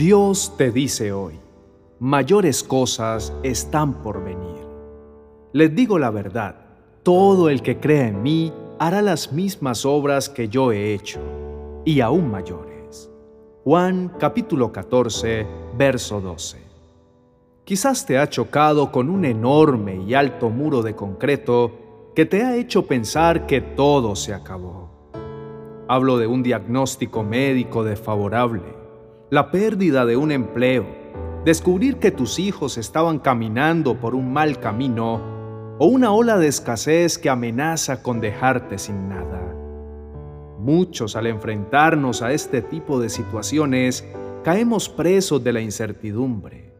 Dios te dice hoy, mayores cosas están por venir. Les digo la verdad, todo el que crea en mí hará las mismas obras que yo he hecho, y aún mayores. Juan capítulo 14, verso 12. Quizás te ha chocado con un enorme y alto muro de concreto que te ha hecho pensar que todo se acabó. Hablo de un diagnóstico médico desfavorable, la pérdida de un empleo, descubrir que tus hijos estaban caminando por un mal camino o una ola de escasez que amenaza con dejarte sin nada. Muchos al enfrentarnos a este tipo de situaciones caemos presos de la incertidumbre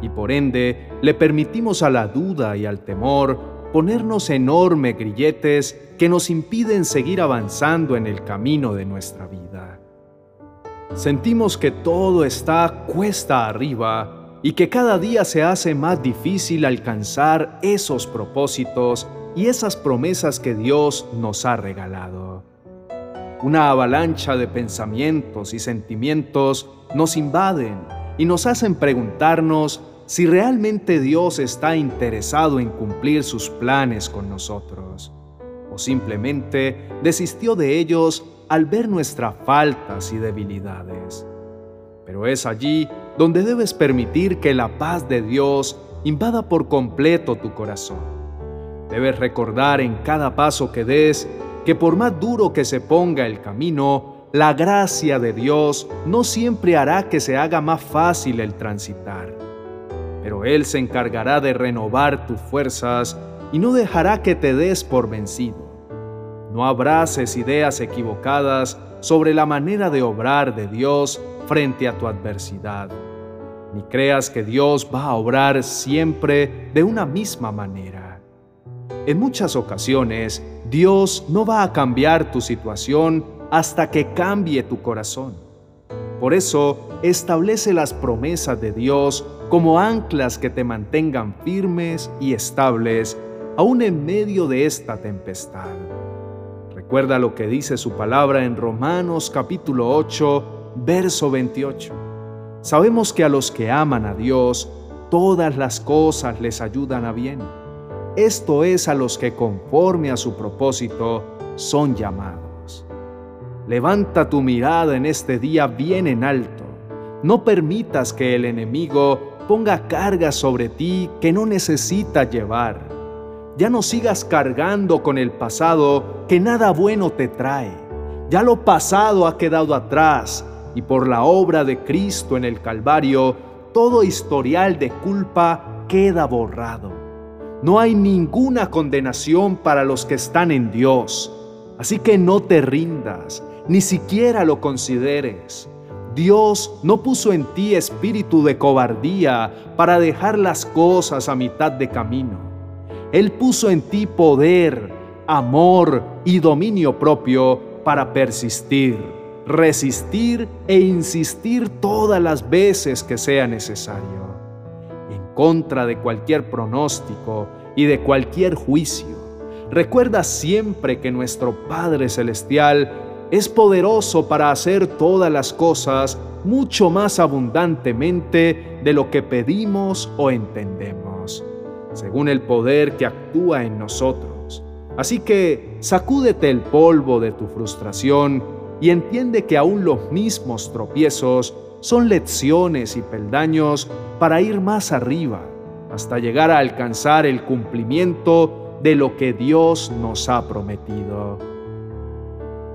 y por ende le permitimos a la duda y al temor ponernos enormes grilletes que nos impiden seguir avanzando en el camino de nuestra vida. Sentimos que todo está cuesta arriba y que cada día se hace más difícil alcanzar esos propósitos y esas promesas que Dios nos ha regalado. Una avalancha de pensamientos y sentimientos nos invaden y nos hacen preguntarnos si realmente Dios está interesado en cumplir sus planes con nosotros, o simplemente desistió de ellos al ver nuestras faltas y debilidades. Pero es allí donde debes permitir que la paz de Dios invada por completo tu corazón. Debes recordar en cada paso que des que por más duro que se ponga el camino, la gracia de Dios no siempre hará que se haga más fácil el transitar pero Él se encargará de renovar tus fuerzas y no dejará que te des por vencido. No abraces ideas equivocadas sobre la manera de obrar de Dios frente a tu adversidad, ni creas que Dios va a obrar siempre de una misma manera. En muchas ocasiones, Dios no va a cambiar tu situación hasta que cambie tu corazón. Por eso, establece las promesas de Dios como anclas que te mantengan firmes y estables aún en medio de esta tempestad. Recuerda lo que dice su palabra en Romanos capítulo 8, verso 28. Sabemos que a los que aman a Dios, todas las cosas les ayudan a bien. Esto es a los que conforme a su propósito son llamados. Levanta tu mirada en este día bien en alto. No permitas que el enemigo ponga carga sobre ti que no necesitas llevar. Ya no sigas cargando con el pasado que nada bueno te trae. Ya lo pasado ha quedado atrás y por la obra de Cristo en el Calvario, todo historial de culpa queda borrado. No hay ninguna condenación para los que están en Dios. Así que no te rindas, ni siquiera lo consideres. Dios no puso en ti espíritu de cobardía para dejar las cosas a mitad de camino. Él puso en ti poder, amor y dominio propio para persistir, resistir e insistir todas las veces que sea necesario, en contra de cualquier pronóstico y de cualquier juicio. Recuerda siempre que nuestro Padre Celestial es poderoso para hacer todas las cosas mucho más abundantemente de lo que pedimos o entendemos, según el poder que actúa en nosotros. Así que sacúdete el polvo de tu frustración y entiende que aún los mismos tropiezos son lecciones y peldaños para ir más arriba, hasta llegar a alcanzar el cumplimiento de lo que Dios nos ha prometido.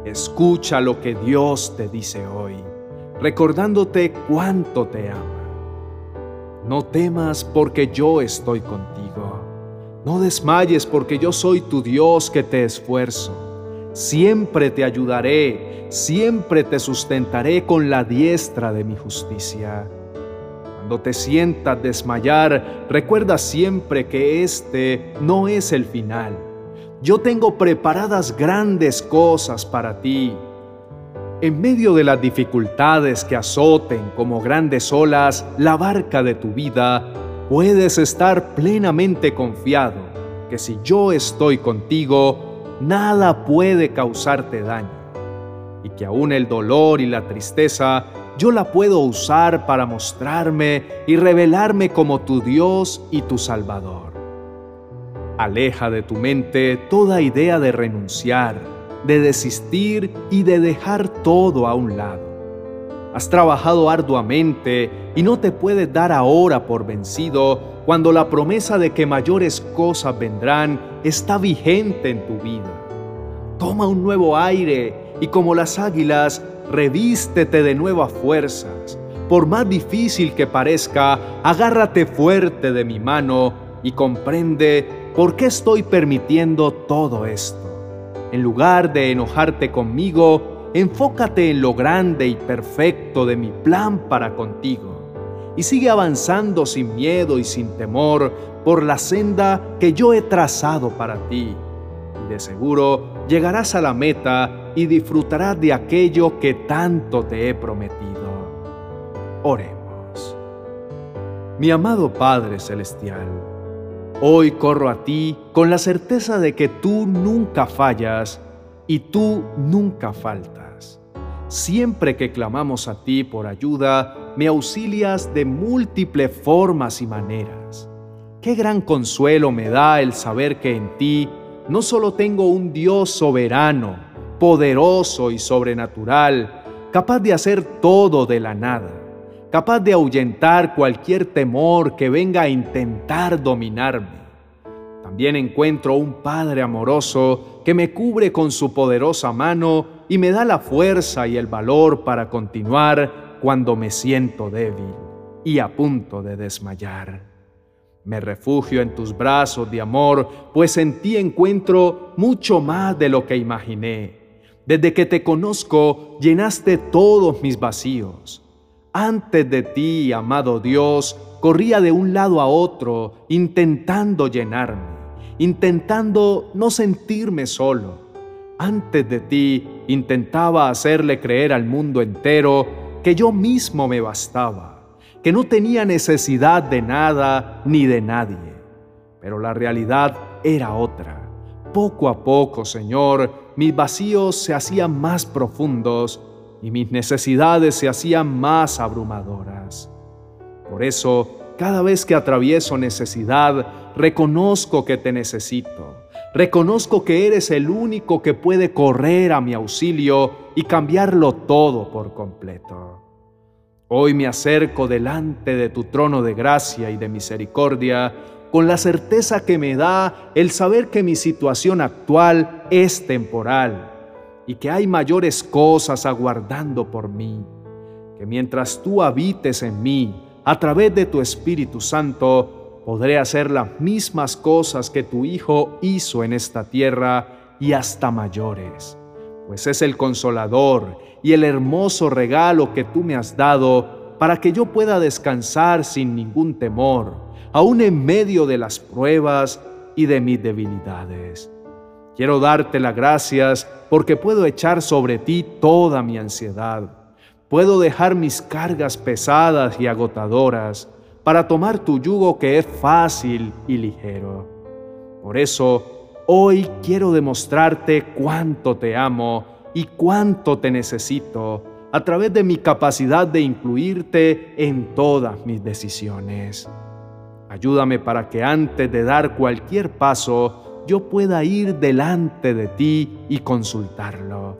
Escucha lo que Dios te dice hoy, recordándote cuánto te ama. No temas porque yo estoy contigo. No desmayes porque yo soy tu Dios que te esfuerzo. Siempre te ayudaré, siempre te sustentaré con la diestra de mi justicia. Cuando te sientas desmayar, recuerda siempre que este no es el final yo tengo preparadas grandes cosas para ti. En medio de las dificultades que azoten como grandes olas la barca de tu vida, puedes estar plenamente confiado que si yo estoy contigo, nada puede causarte daño y que aún el dolor y la tristeza yo la puedo usar para mostrarme y revelarme como tu Dios y tu Salvador. Aleja de tu mente toda idea de renunciar, de desistir y de dejar todo a un lado. Has trabajado arduamente y no te puedes dar ahora por vencido cuando la promesa de que mayores cosas vendrán está vigente en tu vida. Toma un nuevo aire y como las águilas, revístete de nuevas fuerzas. Por más difícil que parezca, agárrate fuerte de mi mano y comprende por qué estoy permitiendo todo esto. En lugar de enojarte conmigo, enfócate en lo grande y perfecto de mi plan para contigo y sigue avanzando sin miedo y sin temor por la senda que yo he trazado para ti. Y de seguro llegarás a la meta y disfrutarás de aquello que tanto te he prometido. Oremos. Mi amado Padre Celestial, hoy corro a ti con la certeza de que tú nunca fallas y tú nunca faltas. Siempre que clamamos a ti por ayuda, me auxilias de múltiples formas y maneras. Qué gran consuelo me da el saber que en ti no solo tengo un Dios soberano, poderoso y sobrenatural, capaz de hacer todo de la nada, capaz de ahuyentar cualquier temor que venga a intentar dominarme. También encuentro un Padre amoroso que me cubre con su poderosa mano y me da la fuerza y el valor para continuar cuando me siento débil y a punto de desmayar. Me refugio en tus brazos de amor, pues en ti encuentro mucho más de lo que imaginé. Desde que te conozco, llenaste todos mis vacíos. Antes de ti, amado Dios, corría de un lado a otro, intentando llenarme, intentando no sentirme solo. Antes de ti, intentaba hacerle creer al mundo entero que yo mismo me bastaba, que no tenía necesidad de nada ni de nadie. Pero la realidad era otra. Poco a poco, Señor, mis vacíos se hacían más profundos y mis necesidades se hacían más abrumadoras. Por eso, cada vez que atravieso necesidad, reconozco que te necesito. Reconozco que eres el único que puede correr a mi auxilio y cambiarlo todo por completo. Hoy me acerco delante de tu trono de gracia y de misericordia con la certeza que me da el saber que mi situación actual es temporal y que hay mayores cosas aguardando por mí, que mientras tú habites en mí a través de tu Espíritu Santo, podré hacer las mismas cosas que tu Hijo hizo en esta tierra y hasta mayores pues es el consolador y el hermoso regalo que tú me has dado para que yo pueda descansar sin ningún temor, aun en medio de las pruebas y de mis debilidades. Quiero darte las gracias porque puedo echar sobre ti toda mi ansiedad. Puedo dejar mis cargas pesadas y agotadoras para tomar tu yugo que es fácil y ligero. Por eso, Hoy quiero demostrarte cuánto te amo y cuánto te necesito a través de mi capacidad de incluirte en todas mis decisiones. Ayúdame para que antes de dar cualquier paso yo pueda ir delante de ti y consultarlo,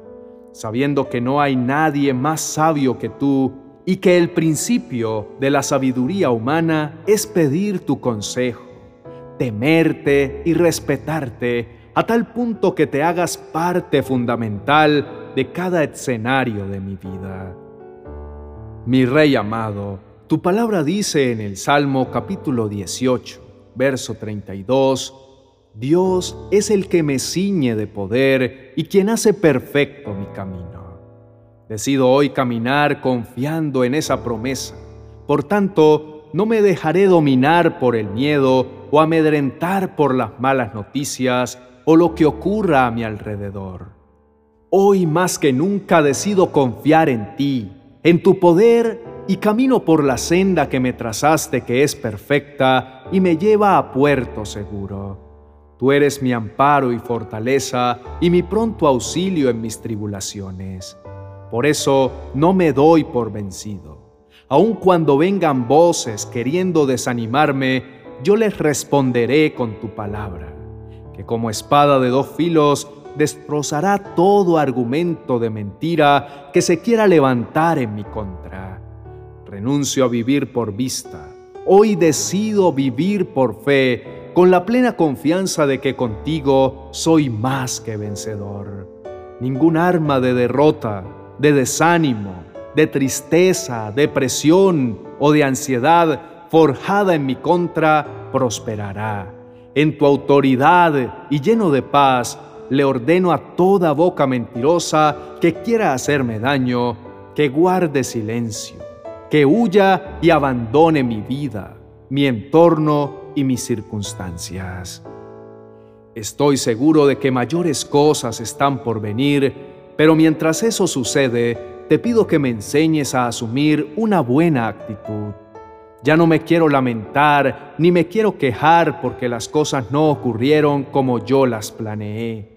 sabiendo que no hay nadie más sabio que tú y que el principio de la sabiduría humana es pedir tu consejo temerte y respetarte a tal punto que te hagas parte fundamental de cada escenario de mi vida. Mi Rey amado, tu palabra dice en el Salmo capítulo 18, verso 32, Dios es el que me ciñe de poder y quien hace perfecto mi camino. Decido hoy caminar confiando en esa promesa. Por tanto, no me dejaré dominar por el miedo o amedrentar por las malas noticias o lo que ocurra a mi alrededor. Hoy más que nunca decido confiar en ti, en tu poder y camino por la senda que me trazaste que es perfecta y me lleva a puerto seguro. Tú eres mi amparo y fortaleza y mi pronto auxilio en mis tribulaciones. Por eso no me doy por vencido. Aun cuando vengan voces queriendo desanimarme, yo les responderé con tu palabra, que como espada de dos filos destrozará todo argumento de mentira que se quiera levantar en mi contra. Renuncio a vivir por vista. Hoy decido vivir por fe, con la plena confianza de que contigo soy más que vencedor. Ningún arma de derrota, de desánimo, de tristeza, depresión o de ansiedad forjada en mi contra prosperará. En tu autoridad y lleno de paz, le ordeno a toda boca mentirosa que quiera hacerme daño, que guarde silencio, que huya y abandone mi vida, mi entorno y mis circunstancias. Estoy seguro de que mayores cosas están por venir, pero mientras eso sucede, te pido que me enseñes a asumir una buena actitud. Ya no me quiero lamentar ni me quiero quejar porque las cosas no ocurrieron como yo las planeé.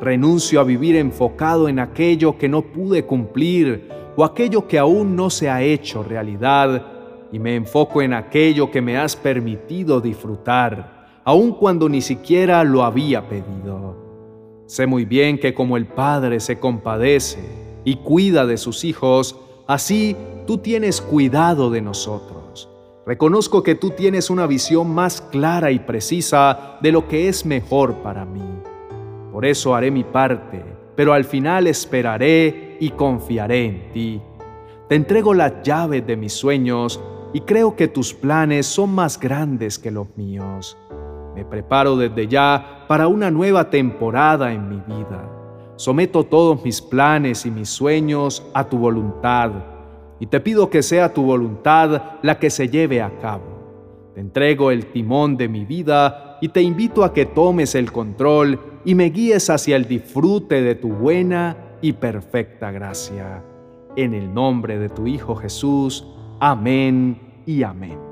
Renuncio a vivir enfocado en aquello que no pude cumplir o aquello que aún no se ha hecho realidad y me enfoco en aquello que me has permitido disfrutar, aun cuando ni siquiera lo había pedido. Sé muy bien que como el Padre se compadece y cuida de sus hijos, así tú tienes cuidado de nosotros. Reconozco que tú tienes una visión más clara y precisa de lo que es mejor para mí. Por eso haré mi parte, pero al final esperaré y confiaré en ti. Te entrego las llaves de mis sueños y creo que tus planes son más grandes que los míos. Me preparo desde ya para una nueva temporada en mi vida. Someto todos mis planes y mis sueños a tu voluntad y te pido que sea tu voluntad la que se lleve a cabo. Te entrego el timón de mi vida y te invito a que tomes el control y me guíes hacia el disfrute de tu buena y perfecta gracia. En el nombre de tu Hijo Jesús. Amén y amén.